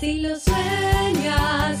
Si lo sueñas,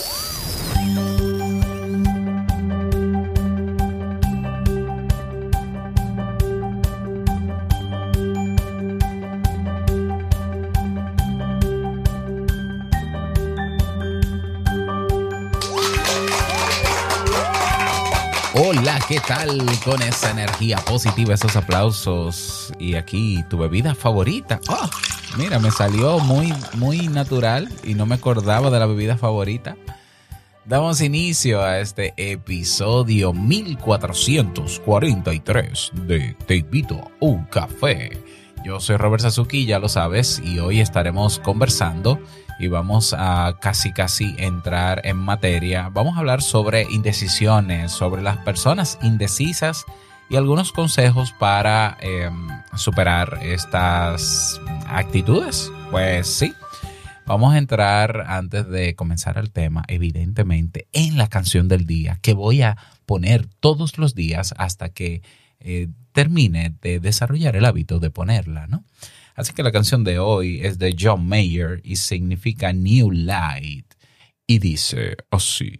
¿Qué tal con esa energía positiva, esos aplausos? Y aquí tu bebida favorita. Oh, mira, me salió muy, muy natural y no me acordaba de la bebida favorita. Damos inicio a este episodio 1443 de Te invito a un café. Yo soy Robert Sasuki, ya lo sabes, y hoy estaremos conversando y vamos a casi casi entrar en materia. Vamos a hablar sobre indecisiones, sobre las personas indecisas y algunos consejos para eh, superar estas actitudes. Pues sí, vamos a entrar antes de comenzar el tema, evidentemente, en la canción del día que voy a poner todos los días hasta que eh, termine de desarrollar el hábito de ponerla, ¿no? Así que la canción de hoy es de John Mayer y significa New Light y dice así.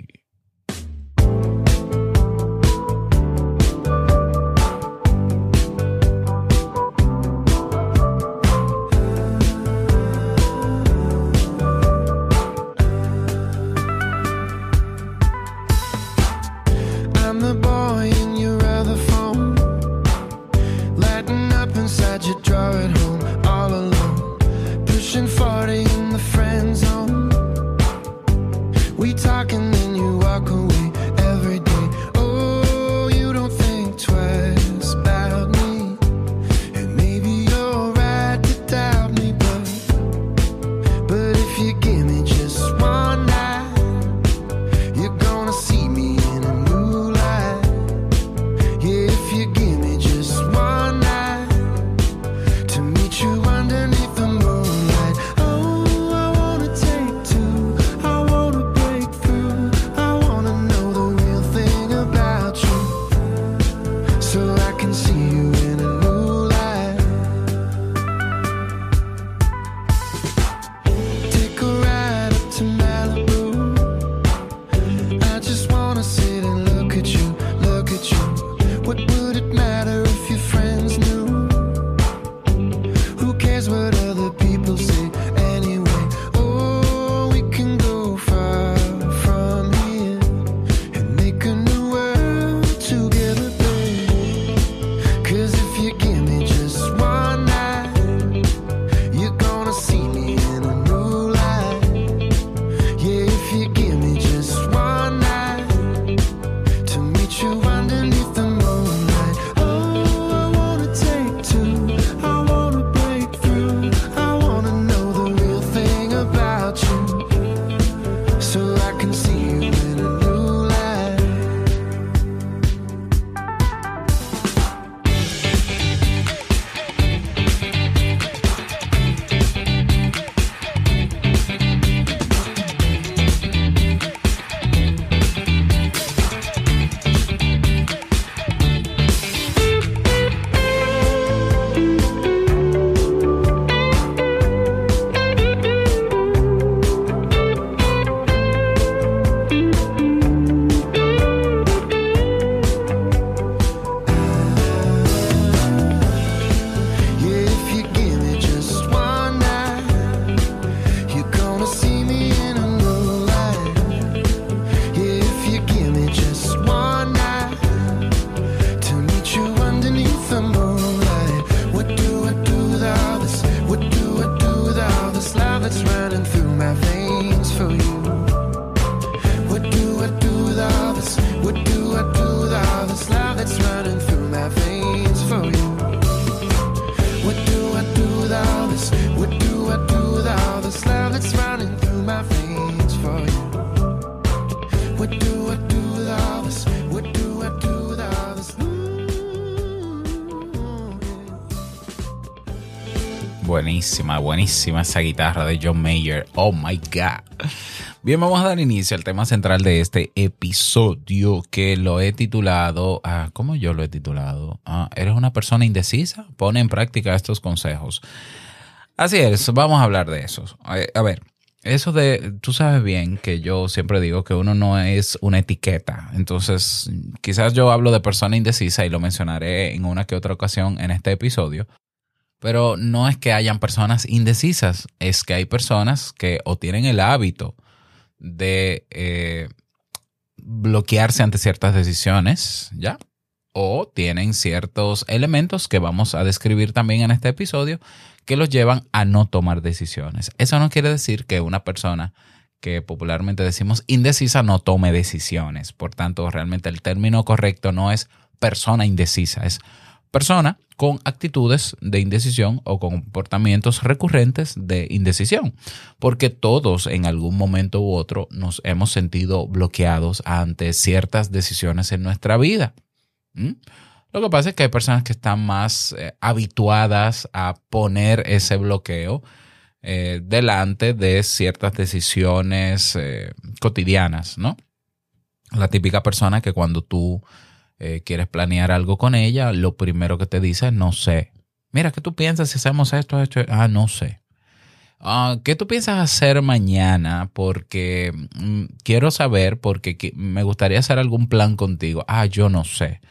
is what Buenísima, buenísima esa guitarra de John Mayer. Oh my God. Bien, vamos a dar inicio al tema central de este episodio que lo he titulado. Ah, ¿Cómo yo lo he titulado? Ah, ¿Eres una persona indecisa? Pone en práctica estos consejos. Así es, vamos a hablar de eso. A a ver, eso de, tú sabes bien que yo siempre digo que uno no es una etiqueta. Entonces, quizás yo hablo de persona indecisa y lo mencionaré en una que otra ocasión en este episodio. Pero no es que hayan personas indecisas, es que hay personas que o tienen el hábito de eh, bloquearse ante ciertas decisiones, ¿ya? O tienen ciertos elementos que vamos a describir también en este episodio que los llevan a no tomar decisiones. Eso no quiere decir que una persona que popularmente decimos indecisa no tome decisiones. Por tanto, realmente el término correcto no es persona indecisa, es persona con actitudes de indecisión o comportamientos recurrentes de indecisión, porque todos en algún momento u otro nos hemos sentido bloqueados ante ciertas decisiones en nuestra vida. ¿Mm? Lo que pasa es que hay personas que están más eh, habituadas a poner ese bloqueo eh, delante de ciertas decisiones eh, cotidianas, ¿no? La típica persona que cuando tú eh, quieres planear algo con ella, lo primero que te dice es no sé. Mira, ¿qué tú piensas si hacemos esto, esto? Ah, no sé. Ah, ¿Qué tú piensas hacer mañana? Porque mm, quiero saber, porque me gustaría hacer algún plan contigo. Ah, yo no sé.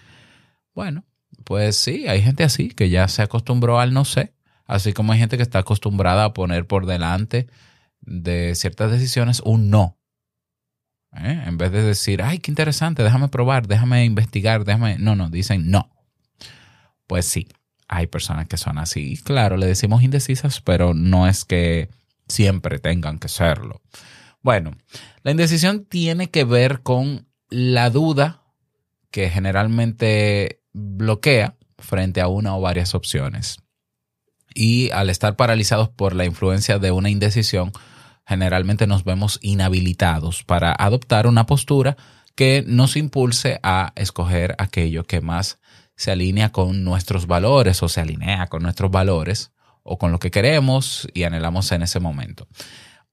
Bueno, pues sí, hay gente así que ya se acostumbró al no sé, así como hay gente que está acostumbrada a poner por delante de ciertas decisiones un no. ¿Eh? En vez de decir, ay, qué interesante, déjame probar, déjame investigar, déjame... No, no, dicen no. Pues sí, hay personas que son así. Claro, le decimos indecisas, pero no es que siempre tengan que serlo. Bueno, la indecisión tiene que ver con la duda que generalmente bloquea frente a una o varias opciones. Y al estar paralizados por la influencia de una indecisión, generalmente nos vemos inhabilitados para adoptar una postura que nos impulse a escoger aquello que más se alinea con nuestros valores o se alinea con nuestros valores o con lo que queremos y anhelamos en ese momento.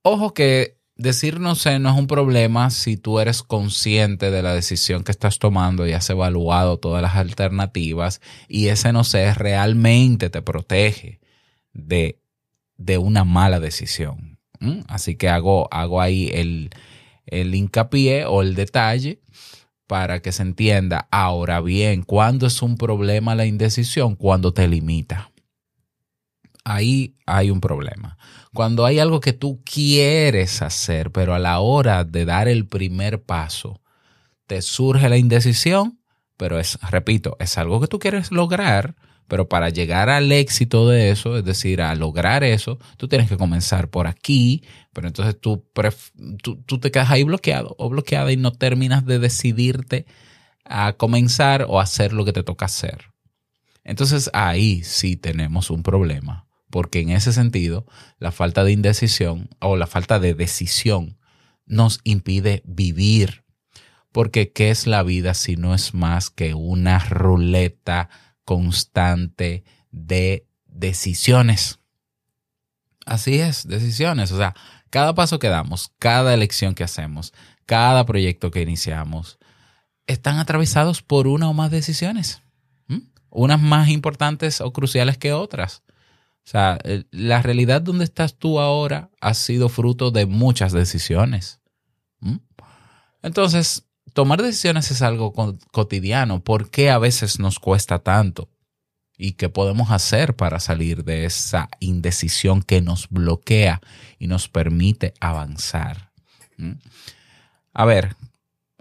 Ojo que decir no sé no es un problema si tú eres consciente de la decisión que estás tomando y has evaluado todas las alternativas y ese no sé realmente te protege de, de una mala decisión. ¿Mm? Así que hago, hago ahí el, el hincapié o el detalle para que se entienda. Ahora bien, ¿cuándo es un problema la indecisión? Cuando te limita. Ahí hay un problema. Cuando hay algo que tú quieres hacer, pero a la hora de dar el primer paso, te surge la indecisión, pero es, repito, es algo que tú quieres lograr, pero para llegar al éxito de eso, es decir, a lograr eso, tú tienes que comenzar por aquí, pero entonces tú, tú, tú te quedas ahí bloqueado o bloqueada y no terminas de decidirte a comenzar o hacer lo que te toca hacer. Entonces ahí sí tenemos un problema, porque en ese sentido la falta de indecisión o la falta de decisión nos impide vivir. Porque ¿qué es la vida si no es más que una ruleta constante de decisiones? Así es, decisiones. O sea, cada paso que damos, cada elección que hacemos, cada proyecto que iniciamos, están atravesados por una o más decisiones. Unas más importantes o cruciales que otras. O sea, la realidad donde estás tú ahora ha sido fruto de muchas decisiones. Entonces, tomar decisiones es algo co- cotidiano. ¿Por qué a veces nos cuesta tanto? ¿Y qué podemos hacer para salir de esa indecisión que nos bloquea y nos permite avanzar? ¿Mm? A ver,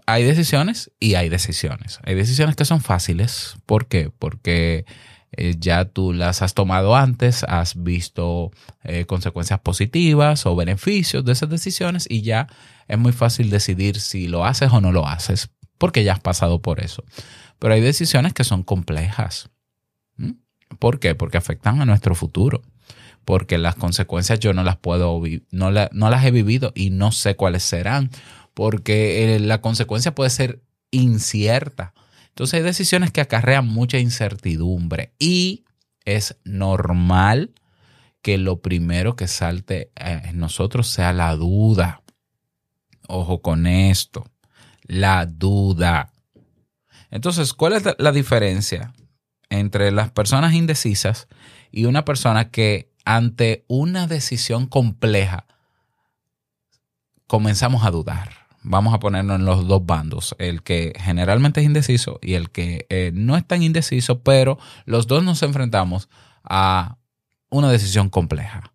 hay decisiones y hay decisiones. Hay decisiones que son fáciles. ¿Por qué? Porque eh, ya tú las has tomado antes, has visto eh, consecuencias positivas o beneficios de esas decisiones y ya es muy fácil decidir si lo haces o no lo haces, porque ya has pasado por eso. Pero hay decisiones que son complejas. ¿Mm? ¿Por qué? Porque afectan a nuestro futuro. Porque las consecuencias yo no las puedo, no, no las he vivido y no sé cuáles serán. porque eh, la consecuencia puede ser incierta. Entonces hay decisiones que acarrean mucha incertidumbre y es normal que lo primero que salte eh, en nosotros sea la duda. Ojo con esto, la duda. Entonces, ¿cuál es la diferencia entre las personas indecisas y una persona que ante una decisión compleja comenzamos a dudar? Vamos a ponernos en los dos bandos, el que generalmente es indeciso y el que eh, no es tan indeciso, pero los dos nos enfrentamos a una decisión compleja,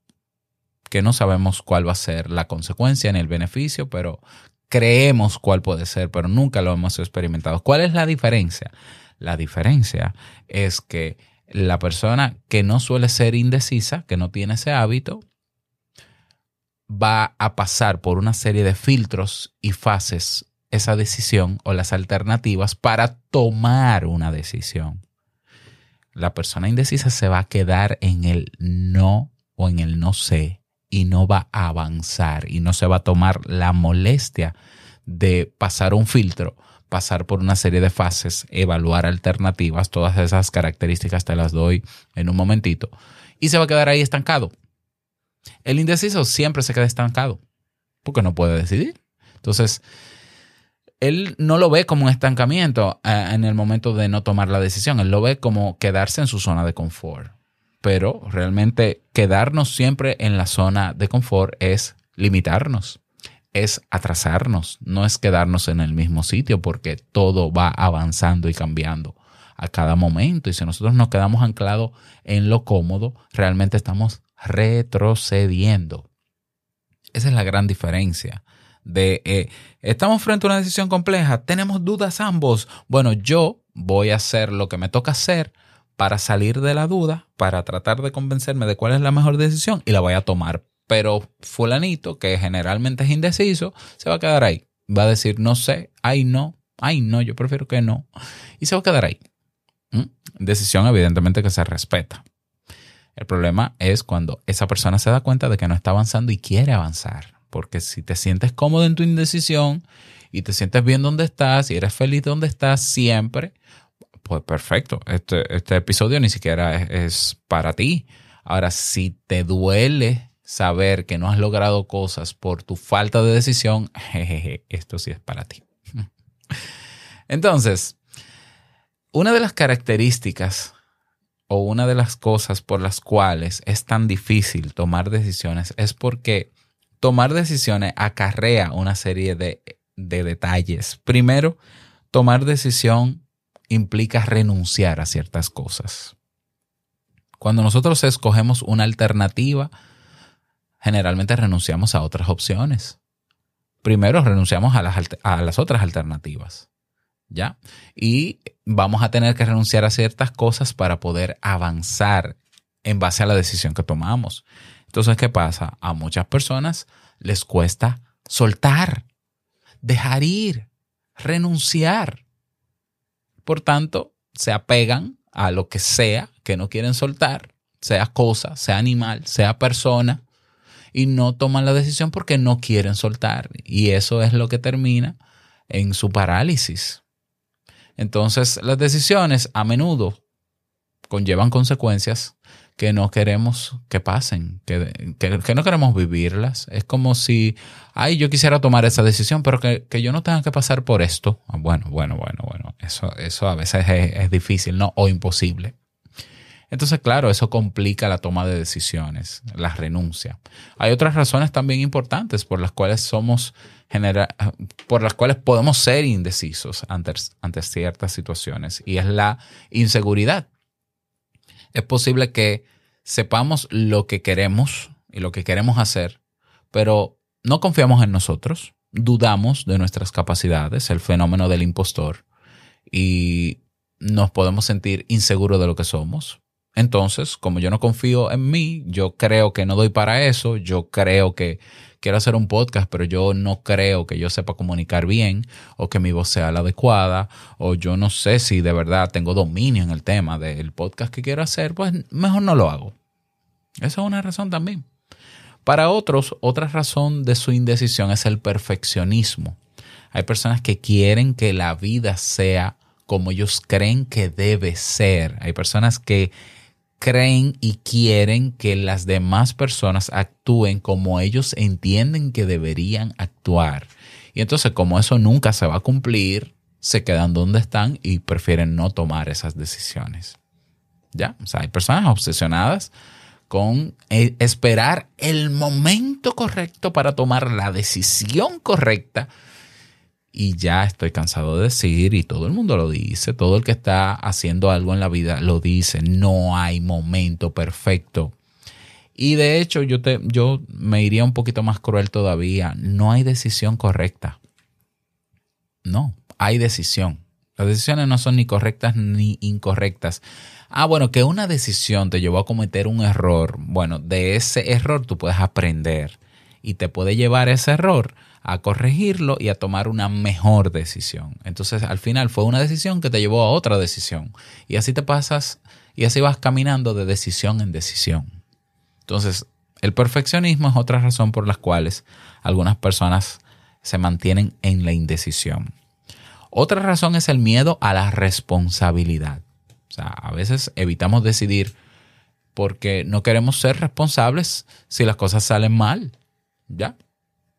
que no sabemos cuál va a ser la consecuencia ni el beneficio, pero creemos cuál puede ser, pero nunca lo hemos experimentado. ¿Cuál es la diferencia? La diferencia es que la persona que no suele ser indecisa, que no tiene ese hábito, va a pasar por una serie de filtros y fases esa decisión o las alternativas para tomar una decisión. La persona indecisa se va a quedar en el no o en el no sé y no va a avanzar y no se va a tomar la molestia de pasar un filtro, pasar por una serie de fases, evaluar alternativas, todas esas características te las doy en un momentito, y se va a quedar ahí estancado. El indeciso siempre se queda estancado porque no puede decidir. Entonces, él no lo ve como un estancamiento eh, en el momento de no tomar la decisión, él lo ve como quedarse en su zona de confort pero realmente quedarnos siempre en la zona de confort es limitarnos, es atrasarnos, no es quedarnos en el mismo sitio porque todo va avanzando y cambiando a cada momento y si nosotros nos quedamos anclados en lo cómodo, realmente estamos retrocediendo. Esa es la gran diferencia de eh, estamos frente a una decisión compleja, tenemos dudas ambos. Bueno, yo voy a hacer lo que me toca hacer para salir de la duda, para tratar de convencerme de cuál es la mejor decisión y la voy a tomar. Pero fulanito, que generalmente es indeciso, se va a quedar ahí. Va a decir, no sé, ay no, ay no, yo prefiero que no. Y se va a quedar ahí. ¿Mm? Decisión evidentemente que se respeta. El problema es cuando esa persona se da cuenta de que no está avanzando y quiere avanzar. Porque si te sientes cómodo en tu indecisión y te sientes bien donde estás y eres feliz donde estás siempre, pues perfecto, este, este episodio ni siquiera es, para ti. Ahora, si te duele saber que no has logrado cosas por tu falta de decisión, esto sí es para ti. Entonces, una de las características o una de las cosas por las cuales es tan difícil tomar decisiones es porque tomar decisiones acarrea una serie de, de detalles. Primero, tomar decisión implica renunciar a ciertas cosas. Cuando nosotros escogemos una alternativa, generalmente renunciamos a otras opciones. Primero renunciamos a las, a las otras alternativas. ¿Ya? Y vamos a tener que renunciar a ciertas cosas para poder avanzar en base a la decisión que tomamos. Entonces, ¿qué pasa? A muchas personas les cuesta soltar, dejar ir, renunciar. Por tanto, se apegan a lo que sea que no quieren soltar, sea cosa, sea animal, sea persona, y no toman la decisión porque no quieren soltar. Y eso es lo que termina en su parálisis. Entonces, las decisiones a menudo conllevan consecuencias que no queremos que pasen, que, que, no queremos vivirlas. Es como si, ay, yo quisiera tomar esa decisión, pero que, que, yo no tenga que pasar por esto. Ah, bueno, bueno, bueno, bueno, eso, eso a veces es, difícil, ¿no? O imposible. Entonces, claro, eso complica la toma de decisiones, la renuncia. Hay otras razones también importantes por las cuales somos genera por las cuales podemos ser indecisos ante, ante ciertas situaciones y es la inseguridad es posible que sepamos lo que queremos y lo que queremos hacer, pero no confiamos en nosotros, dudamos de nuestras capacidades, el fenómeno del impostor, y nos podemos sentir inseguros de lo que somos. Entonces, como yo no confío en mí, yo creo que no doy para eso, yo creo que quiero hacer un podcast, pero yo no creo que yo sepa comunicar bien o que mi voz sea la adecuada o yo no sé si de verdad tengo dominio en el tema del podcast que quiero hacer, pues mejor no lo hago. Esa es una razón también. Para otros, otra razón de su indecisión es el perfeccionismo. Hay personas que quieren que la vida sea como ellos creen que debe ser. Hay personas que creen y quieren que las demás personas actúen como ellos entienden que deberían actuar. Y entonces como eso nunca se va a cumplir, se quedan donde están y prefieren no tomar esas decisiones. ¿Ya? O sea, hay personas obsesionadas con eh, esperar el momento correcto para tomar la decisión correcta. Y ya estoy cansado de decir, y todo el mundo lo dice, todo el que está haciendo algo en la vida lo dice, no hay momento perfecto. Y de hecho yo, te, yo me iría un poquito más cruel todavía, no hay decisión correcta. No, hay decisión. Las decisiones no son ni correctas ni incorrectas. Ah, bueno, que una decisión te llevó a cometer un error. Bueno, de ese error tú puedes aprender y te puede llevar ese error a corregirlo y a tomar una mejor decisión. Entonces, al final fue una decisión que te llevó a otra decisión. Y así te pasas y así vas caminando de decisión en decisión. Entonces, el perfeccionismo es otra razón por las cuales algunas personas se mantienen en la indecisión. Otra razón es el miedo a la responsabilidad. O sea, a veces evitamos decidir porque no queremos ser responsables si las cosas salen mal. ¿Ya?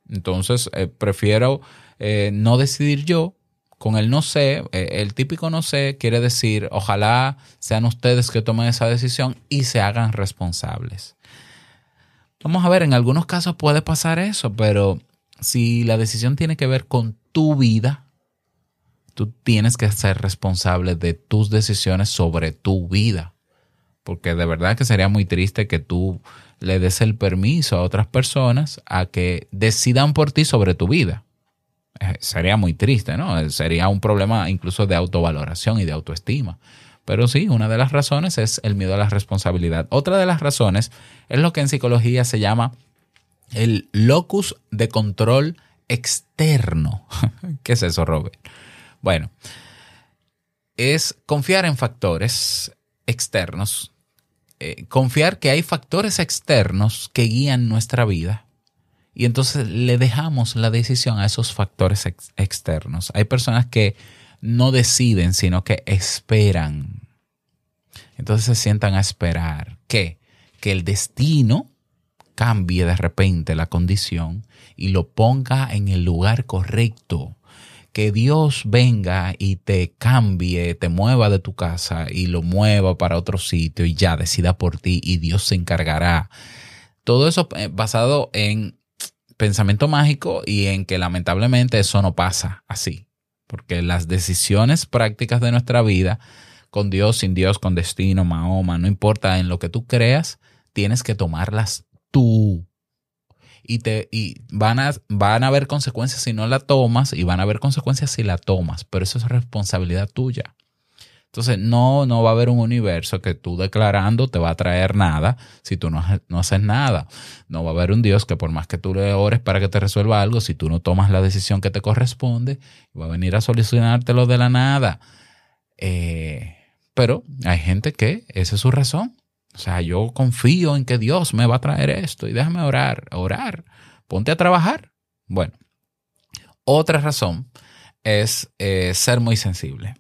Entonces, eh, prefiero eh, no decidir yo. Con el no sé, eh, el típico no sé quiere decir, ojalá sean ustedes que tomen esa decisión y se hagan responsables. Vamos a ver, en algunos casos puede pasar eso, pero si la decisión tiene que ver con tu vida, tú tienes que ser responsable de tus decisiones sobre tu vida. Porque de verdad que sería muy triste que tú le des el permiso a otras personas a que decidan por ti sobre tu vida. Eh, sería muy triste, ¿no? Sería un problema incluso de autovaloración y de autoestima. Pero sí, una de las razones es el miedo a la responsabilidad. Otra de las razones es lo que en psicología se llama el locus de control externo. ¿Qué es eso, Robert? Bueno, es confiar en factores externos, eh, confiar que hay factores externos que guían nuestra vida y entonces le dejamos la decisión a esos factores externos. Hay personas que no deciden, sino que esperan. Entonces se sientan a esperar que, que el destino cambie de repente la condición y lo ponga en el lugar correcto que Dios venga y te cambie, te mueva de tu casa y lo mueva para otro sitio y ya decida por ti y Dios se encargará. Todo eso eh, basado en pensamiento mágico y en que lamentablemente eso no pasa así, porque las decisiones prácticas de nuestra vida, con Dios, sin Dios, con destino, Mahoma, no importa en lo que tú creas, tienes que tomarlas tú y, te, y van, a, van a haber consecuencias si no la tomas y van a haber consecuencias si la tomas, pero eso es responsabilidad tuya. Entonces, no, no va a haber un universo que tú declarando te va a traer nada si tú no, no, haces nada. No va a haber un Dios que por más que tú le ores para que te resuelva algo, si tú no tomas la decisión que te corresponde, va a venir a solucionártelo de la nada. Eh, pero hay gente que esa es su razón. O sea, yo confío en que Dios me va a traer esto y déjame orar, orar, ponte a trabajar. Bueno, otra razón es eh, ser muy sensible.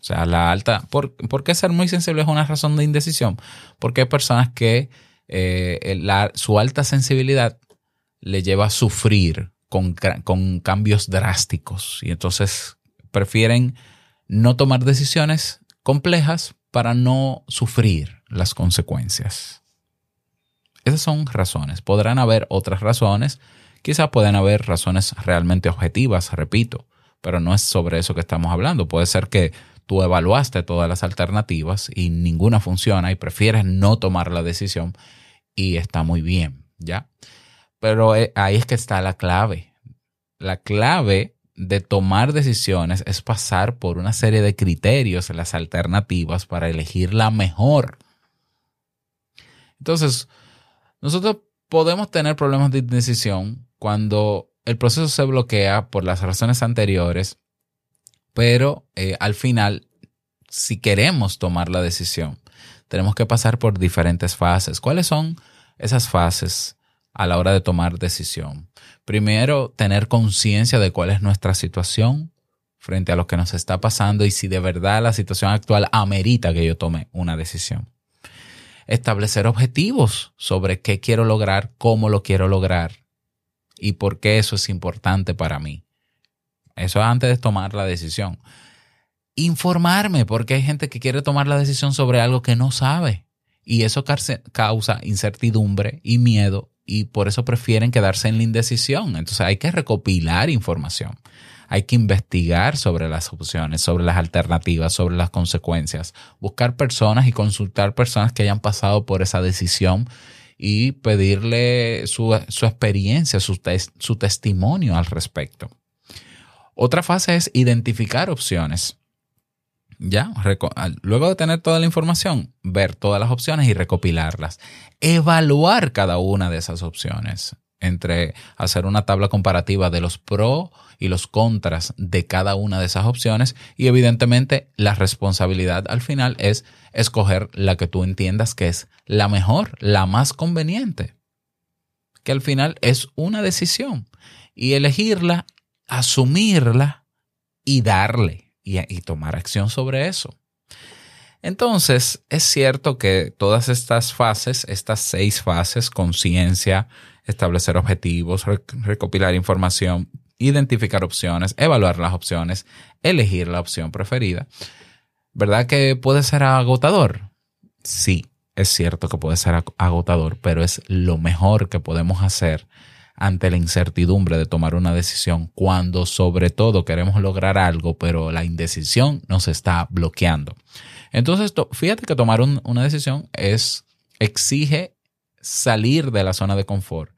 O sea, la alta, ¿por, qué ser muy sensible es una razón de indecisión? Porque hay personas que eh, su alta sensibilidad le lleva a sufrir con, con cambios drásticos y entonces prefieren no tomar decisiones complejas para no sufrir las consecuencias. Esas son razones. Podrán haber otras razones. Quizás pueden haber razones realmente objetivas, repito, pero no es sobre eso que estamos hablando. Puede ser que tú evaluaste todas las alternativas y ninguna funciona y prefieres no tomar la decisión y está muy bien, ¿ya? Pero eh, ahí es que está la clave. La clave de tomar decisiones es pasar por una serie de criterios, las alternativas para elegir la mejor. Entonces, nosotros podemos tener problemas de decisión cuando el proceso se bloquea por las razones anteriores, pero eh, al final, si queremos tomar la decisión, tenemos que pasar por diferentes fases. ¿Cuáles son esas fases? a la hora de tomar decisión. Primero, tener conciencia de cuál es nuestra situación frente a lo que nos está pasando y si de verdad la situación actual amerita que yo tome una decisión. Establecer objetivos sobre qué quiero lograr, cómo lo quiero lograr y por qué eso es importante para mí. Eso antes de tomar la decisión. Informarme, porque hay gente que quiere tomar la decisión sobre algo que no sabe. Y eso causa incertidumbre y miedo y por eso prefieren quedarse en la indecisión. Entonces hay que recopilar información. Hay que investigar sobre las opciones, sobre las alternativas, sobre las consecuencias. Buscar personas y consultar personas que hayan pasado por esa decisión y pedirle su, experiencia, su, su testimonio al respecto. Otra fase es identificar opciones. Ya, luego de tener toda la información, ver todas las opciones y recopilarlas. Evaluar cada una de esas opciones entre hacer una tabla comparativa de los pros y los contras de cada una de esas opciones y evidentemente la responsabilidad al final es escoger la que tú entiendas que es la mejor, la más conveniente, que al final es una decisión y elegirla asumirla y darle y, tomar acción sobre eso. Entonces, es cierto que todas estas fases, estas seis fases, conciencia, establecer objetivos, recopilar información, identificar opciones, evaluar las opciones, elegir la opción preferida, ¿verdad que puede ser agotador? Sí, es cierto que puede ser agotador, pero es lo mejor que podemos hacer ante la incertidumbre de tomar una decisión cuando sobre todo queremos lograr algo, pero la indecisión nos está bloqueando. Entonces, fíjate que tomar una decisión es, exige salir de la zona de confort,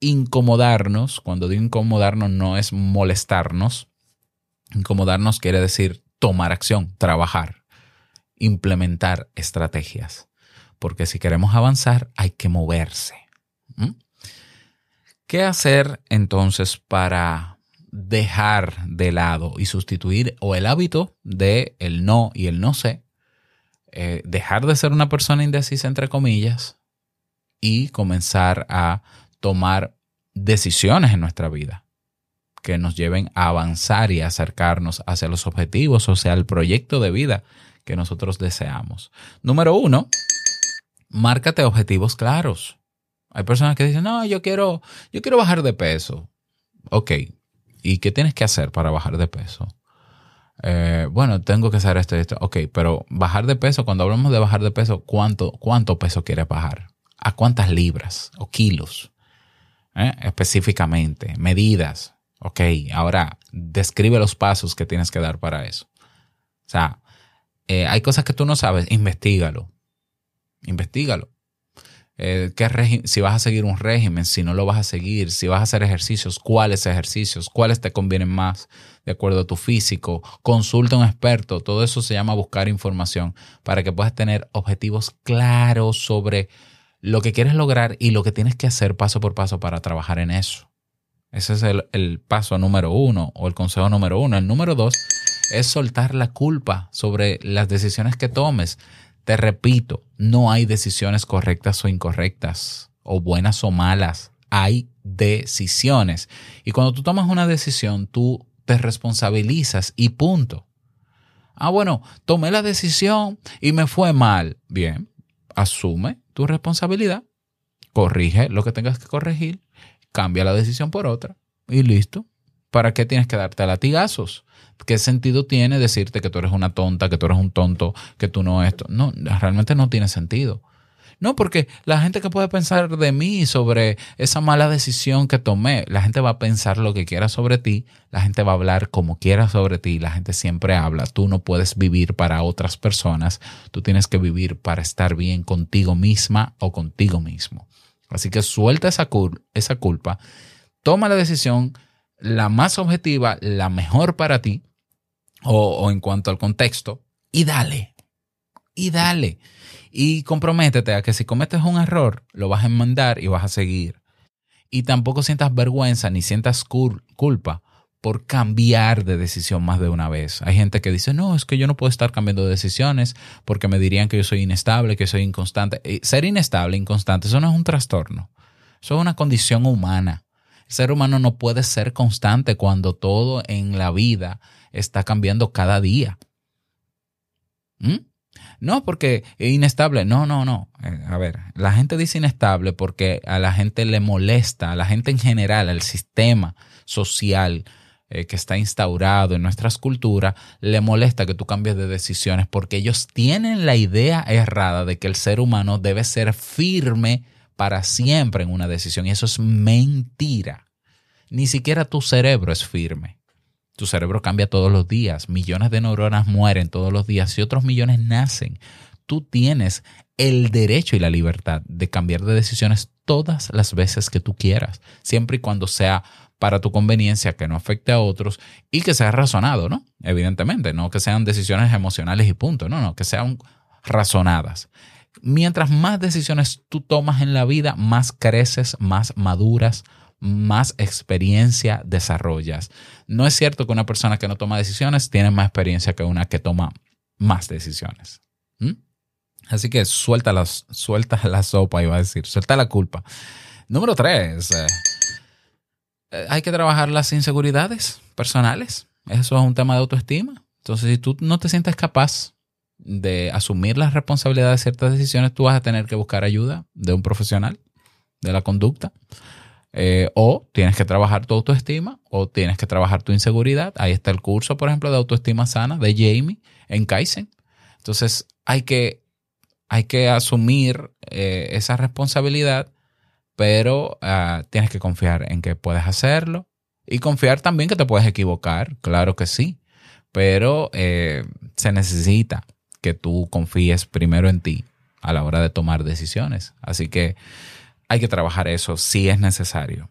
incomodarnos, cuando digo incomodarnos no es molestarnos, incomodarnos quiere decir tomar acción, trabajar, implementar estrategias, porque si queremos avanzar hay que moverse. ¿Qué hacer entonces para dejar de lado y sustituir o el hábito de el no y el no sé, eh, dejar de ser una persona indecisa entre comillas y comenzar a tomar decisiones en nuestra vida que nos lleven a avanzar y acercarnos hacia los objetivos, o sea, el proyecto de vida que nosotros deseamos. Número uno, márcate objetivos claros. Hay personas que dicen, no, yo quiero, yo quiero bajar de peso. Ok, ¿y qué tienes que hacer para bajar de peso? Eh, bueno, tengo que hacer esto y esto. Ok, pero bajar de peso, cuando hablamos de bajar de peso, ¿cuánto, cuánto peso quieres bajar? ¿A cuántas libras o kilos? Eh, específicamente, medidas. Ok, ahora describe los pasos que tienes que dar para eso. O sea, eh, hay cosas que tú no sabes, investigalo. Investígalo. Eh, si vas a seguir un régimen, si no lo vas a seguir, si vas a hacer ejercicios, cuáles ejercicios, cuáles te convienen más de acuerdo a tu físico. Consulta a un experto. Todo eso se llama buscar información para que puedas tener objetivos claros sobre lo que quieres lograr y lo que tienes que hacer paso por paso para trabajar en eso. Ese es el, el paso número uno o el consejo número uno. El número dos es soltar la culpa sobre las decisiones que tomes. Te repito, no hay decisiones correctas o incorrectas, o buenas o malas. Hay decisiones. Y cuando tú tomas una decisión, tú te responsabilizas y punto. Ah, bueno, tomé la decisión y me fue mal. Bien, asume tu responsabilidad, corrige lo que tengas que corregir, cambia la decisión por otra y listo. ¿Para qué tienes que darte latigazos? ¿Qué sentido tiene decirte que tú eres una tonta, que tú eres un tonto, que tú no esto? No, realmente no tiene sentido. No, porque la gente que puede pensar de mí sobre esa mala decisión que tomé, la gente va a pensar lo que quiera sobre ti, la gente va a hablar como quiera sobre ti, la gente siempre habla. Tú no puedes vivir para otras personas, tú tienes que vivir para estar bien contigo misma o contigo mismo. Así que suelta esa, esa culpa, toma la decisión la más objetiva, la mejor para ti, o, en cuanto al contexto, y dale, y dale. Y comprométete a que si cometes un error, lo vas a enmendar y vas a seguir. Y tampoco sientas vergüenza ni sientas culpa por cambiar de decisión más de una vez. Hay gente que dice, no, es que yo no puedo estar cambiando de decisiones porque me dirían que yo soy inestable, que soy inconstante. ser inestable, inconstante, eso no es un trastorno. Eso es una condición humana. El ser humano no puede ser constante cuando todo en la vida está cambiando cada día. ¿Mm? No, porque es inestable. No, no, no. Eh, a ver, la gente dice inestable porque a la gente le molesta, a la gente en general, al sistema social eh, que está instaurado en nuestras culturas, le molesta que tú cambies de decisiones porque ellos tienen la idea errada de que el ser humano debe ser firme para siempre en una decisión. Y eso es mentira. Ni siquiera tu cerebro es firme. Tu cerebro cambia todos los días, millones de neuronas mueren todos los días y otros millones nacen. Tú tienes el derecho y la libertad de cambiar de decisiones todas las veces que tú quieras, siempre y cuando sea para tu conveniencia, que no afecte a otros y que sea razonado, ¿no? Evidentemente, no que sean decisiones emocionales y punto, no, no, que sean razonadas. Mientras más decisiones tú tomas en la vida, más creces, más maduras, más experiencia desarrollas. No es cierto que una persona que no toma decisiones tiene más experiencia que una que toma más decisiones. ¿Mm? Así que suelta, las, suelta la sopa, iba a decir, suelta la culpa. Número tres, eh, eh, hay que trabajar las inseguridades personales. Eso es un tema de autoestima. Entonces, si tú no te sientes capaz de asumir la responsabilidad de ciertas decisiones, tú vas a tener que buscar ayuda de un profesional de la conducta. Eh, o tienes que trabajar tu autoestima o tienes que trabajar tu inseguridad. Ahí está el curso, por ejemplo, de autoestima sana de Jamie en Kaizen. Entonces hay que, hay que asumir eh, esa responsabilidad, pero ah, tienes que confiar en que puedes hacerlo y confiar también que te puedes equivocar, claro que sí, pero eh, se necesita que tú confíes primero en ti a la hora de tomar decisiones. Así que hay que trabajar eso si es necesario.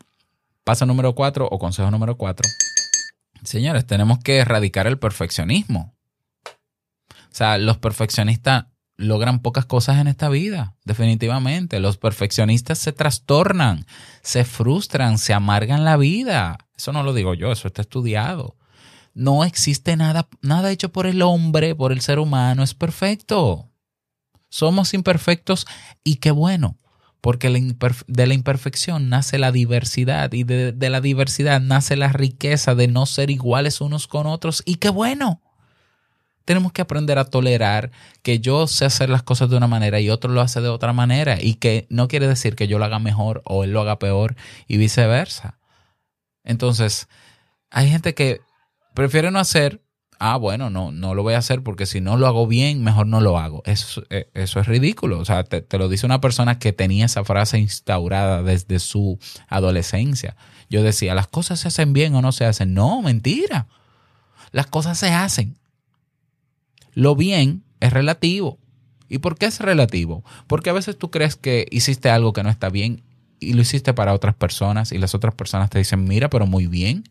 Paso número cuatro o consejo número cuatro. Señores, tenemos que erradicar el perfeccionismo. O sea, los perfeccionistas logran pocas cosas en esta vida, definitivamente. Los perfeccionistas se trastornan, se frustran, se amargan la vida. Eso no lo digo yo, eso está estudiado. No existe nada, nada hecho por el hombre, por el ser humano, es perfecto. Somos imperfectos y qué bueno porque de la imperfección nace la diversidad y de, la diversidad nace la riqueza de no ser iguales unos con otros y qué bueno. Tenemos que aprender a tolerar que yo sé hacer las cosas de una manera y otro lo hace de otra manera y que no quiere decir que yo lo haga mejor o él lo haga peor y viceversa. Entonces, hay gente que prefiere no hacer ah, bueno, no, no lo voy a hacer porque si no lo hago bien, mejor no lo hago. Eso, eh, eso es ridículo. O sea, te, lo dice una persona que tenía esa frase instaurada desde su adolescencia. Yo decía, las cosas se hacen bien o no se hacen. No, mentira. Las cosas se hacen. Lo bien es relativo. ¿Y por qué es relativo? Porque a veces tú crees que hiciste algo que no está bien y lo hiciste para otras personas y las otras personas te dicen, mira, pero muy bien.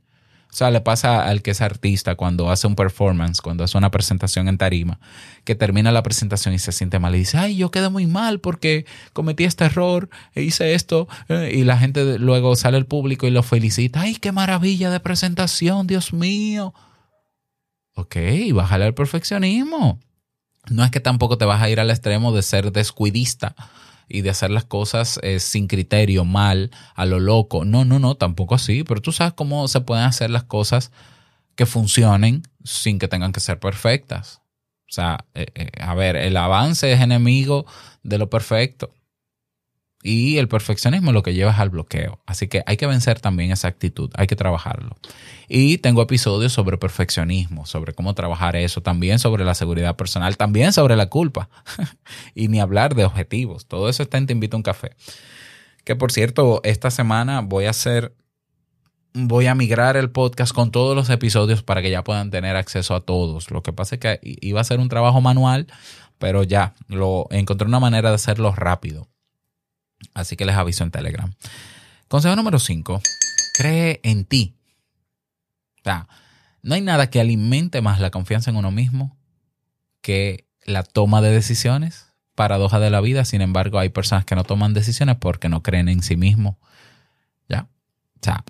O sea, le pasa al que es artista cuando hace un performance, cuando hace una presentación en tarima, que termina la presentación y se siente mal y dice, ay, yo quedé muy mal porque cometí este error, e hice esto, eh, y la gente luego sale al público y lo felicita, ay, qué maravilla de presentación, Dios mío. Ok, bájale al perfeccionismo. No es que tampoco te vas a ir al extremo de ser descuidista y de hacer las cosas eh, sin criterio, mal, a lo loco. No, no, no, tampoco así. Pero tú sabes cómo se pueden hacer las cosas que funcionen sin que tengan que ser perfectas. O sea, eh, eh, a ver, el avance es enemigo de lo perfecto. Y el perfeccionismo lo que lleva es al bloqueo. Así que hay que vencer también esa actitud, hay que trabajarlo. Y tengo episodios sobre perfeccionismo, sobre cómo trabajar eso, también sobre la seguridad personal, también sobre la culpa. y ni hablar de objetivos. Todo eso está en Te invito a un café. Que por cierto, esta semana voy a hacer voy a migrar el podcast con todos los episodios para que ya puedan tener acceso a todos. Lo que pasa es que iba a ser un trabajo manual, pero ya lo encontré una manera de hacerlo rápido. Así que les aviso en Telegram. Consejo número 5. Cree en ti. O sea, no hay nada que alimente más la confianza en uno mismo que la toma de decisiones. Paradoja de la vida. Sin embargo, hay personas que no toman decisiones porque no creen en sí mismos. ¿Ya? O sea,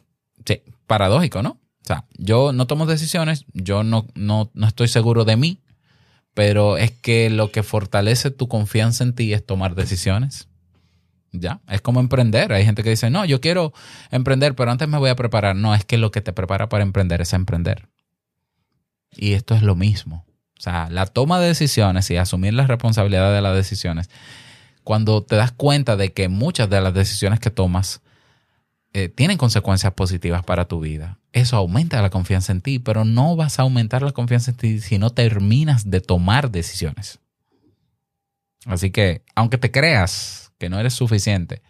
sí, paradójico, ¿no? O sea, yo no tomo decisiones, yo no, no, no estoy seguro de mí, pero es que lo que fortalece tu confianza en ti es tomar decisiones. Ya, es como emprender. Hay gente que dice, no, yo quiero emprender, pero antes me voy a preparar. No, es que lo que te prepara para emprender es emprender. Y esto es lo mismo. O sea, la toma de decisiones y asumir la responsabilidad de las decisiones, cuando te das cuenta de que muchas de las decisiones que tomas eh, tienen consecuencias positivas para tu vida, eso aumenta la confianza en ti, pero no vas a aumentar la confianza en ti si no terminas de tomar decisiones. Así que, aunque te creas que no eres suficiente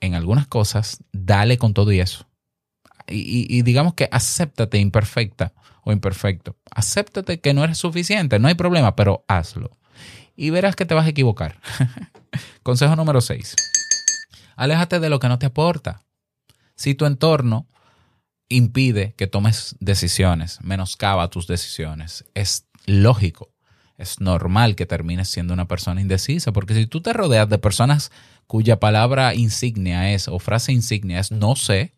en algunas cosas, dale con todo y eso. Y, digamos que acéptate imperfecta o imperfecto. Acéptate que no eres suficiente, no hay problema, pero hazlo. Y verás que te vas a equivocar. Consejo número 6. Aléjate de lo que no te aporta. Si tu entorno impide que tomes decisiones, menoscaba tus decisiones, es lógico, es normal que termines siendo una persona indecisa, porque si tú te rodeas de personas cuya palabra insignia es o frase insignia es no sé,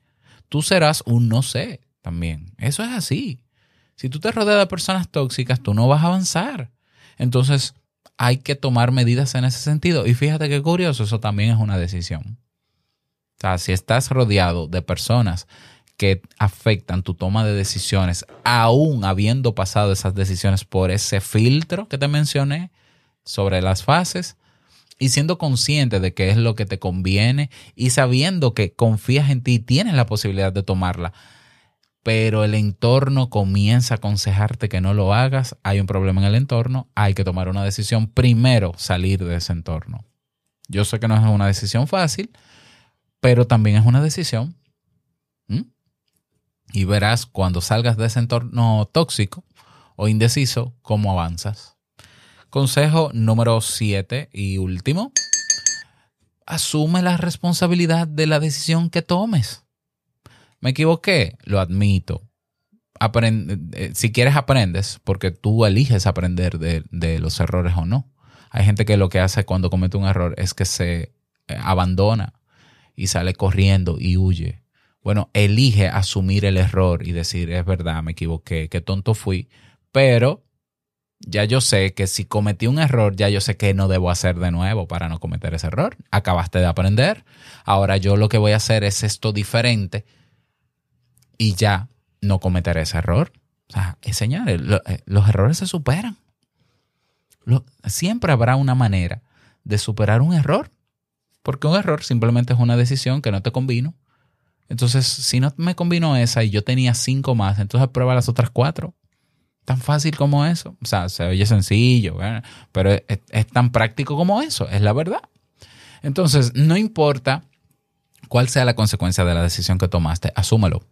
tú serás un no sé también. Eso es así. Si tú te rodeas de personas tóxicas, tú no vas a avanzar. Entonces, hay que tomar medidas en ese sentido. Y fíjate qué curioso, eso también es una decisión. O sea, si estás rodeado de personas que afectan tu toma de decisiones, aún habiendo pasado esas decisiones por ese filtro que te mencioné sobre las fases, y siendo consciente de qué es lo que te conviene y sabiendo que confías en ti y tienes la posibilidad de tomarla, pero el entorno comienza a aconsejarte que no lo hagas, hay un problema en el entorno, hay que tomar una decisión, primero salir de ese entorno. Yo sé que no es una decisión fácil, pero también es una decisión. Y verás cuando salgas de ese entorno tóxico o indeciso cómo avanzas. Consejo número 7 y último. Asume la responsabilidad de la decisión que tomes. Me equivoqué, lo admito. Eh, si quieres aprendes, porque tú eliges aprender de, los errores o no. Hay gente que lo que hace cuando comete un error es que se eh, abandona y sale corriendo y huye. Bueno, elige asumir el error y decir, es verdad, me equivoqué, qué tonto fui, pero ya yo sé que si cometí un error, ya yo sé que no debo hacer de nuevo para no cometer ese error. Acabaste de aprender. Ahora yo lo que voy a hacer es esto diferente y ya no cometeré ese error. O sea, señores, eh, los errores se superan. siempre habrá una manera de superar un error. Porque un error simplemente es una decisión que no te convino. Entonces, si no me convino esa y yo tenía cinco más, entonces prueba las otras cuatro. Tan fácil como eso. O sea, se oye sencillo, pero es tan práctico como eso, es la verdad. Entonces, no importa cuál sea la consecuencia de la decisión que tomaste, asúmelo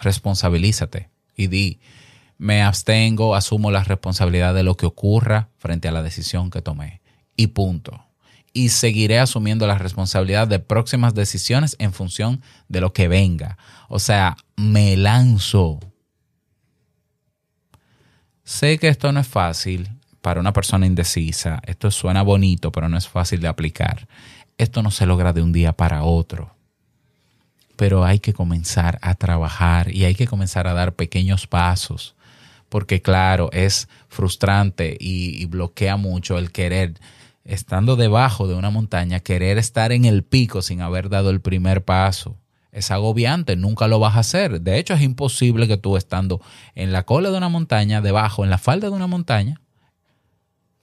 responsabilízate y di, me abstengo, asumo la responsabilidad de lo que ocurra frente a la decisión que tomé. Y punto. Y seguiré asumiendo la responsabilidad de próximas decisiones en función de lo que venga. O sea, me lanzo. Sé que esto no es fácil para una persona indecisa. Esto suena bonito, pero no es fácil de aplicar. Esto no se logra de un día para otro pero hay que comenzar a trabajar y hay que comenzar a dar pequeños pasos, porque claro, es frustrante y, bloquea mucho el querer, estando debajo de una montaña, querer estar en el pico sin haber dado el primer paso. Es agobiante, nunca lo vas a hacer. De hecho, es imposible que tú estando en la cola de una montaña, debajo, en la falda de una montaña,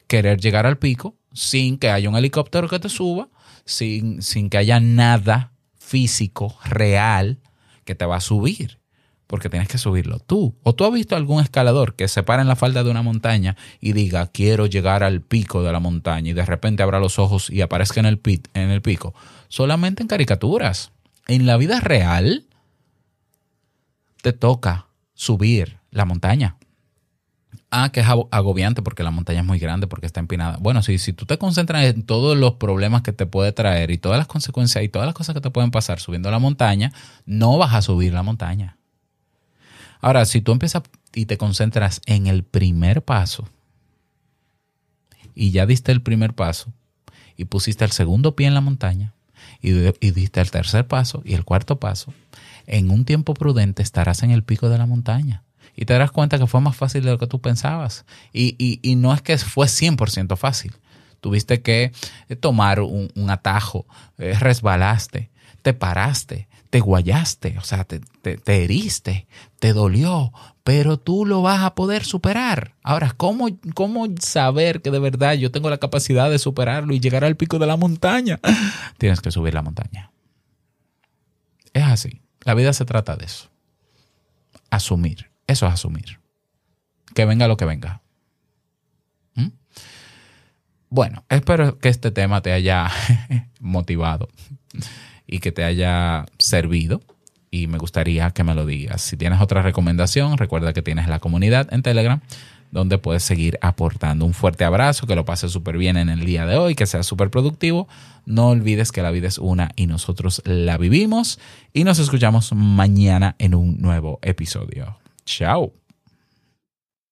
querer llegar al pico sin que haya un helicóptero que te suba, sin, sin que haya nada físico, real, que te va a subir, porque tienes que subirlo tú. ¿O tú has visto algún escalador que se para en la falda de una montaña y diga, quiero llegar al pico de la montaña y de repente abra los ojos y aparezca en el, pit, en el pico? Solamente en caricaturas. En la vida real te toca subir la montaña. Ah, que es agobiante porque la montaña es muy grande, porque está empinada. Bueno, si, si tú te concentras en todos los problemas que te puede traer y todas las consecuencias y todas las cosas que te pueden pasar subiendo la montaña, no vas a subir la montaña. Ahora, si tú empiezas y te concentras en el primer paso y ya diste el primer paso y pusiste el segundo pie en la montaña y, diste el tercer paso y el cuarto paso, en un tiempo prudente estarás en el pico de la montaña y te darás cuenta que fue más fácil de lo que tú pensabas. Y no es que fue 100% fácil. tuviste que eh, tomar un, un atajo, eh, resbalaste, te paraste, te guayaste, o sea, te, te, te heriste, te dolió, pero tú lo vas a poder superar. Ahora, ¿cómo, ¿cómo saber que de verdad yo tengo la capacidad de superarlo y llegar al pico de la montaña? Tienes que subir la montaña. Es así. La vida se trata de eso. Asumir. Eso es asumir. Que venga lo que venga. ¿Mm? Bueno, espero que este tema te haya motivado y que te haya servido. Y me gustaría que me lo digas. Si tienes otra recomendación, recuerda que tienes la comunidad en Telegram donde puedes seguir aportando. Un fuerte abrazo, que lo pases súper bien en el día de hoy, que sea súper productivo. No olvides que la vida es una y nosotros la vivimos. Y nos escuchamos mañana en un nuevo episodio. Chao.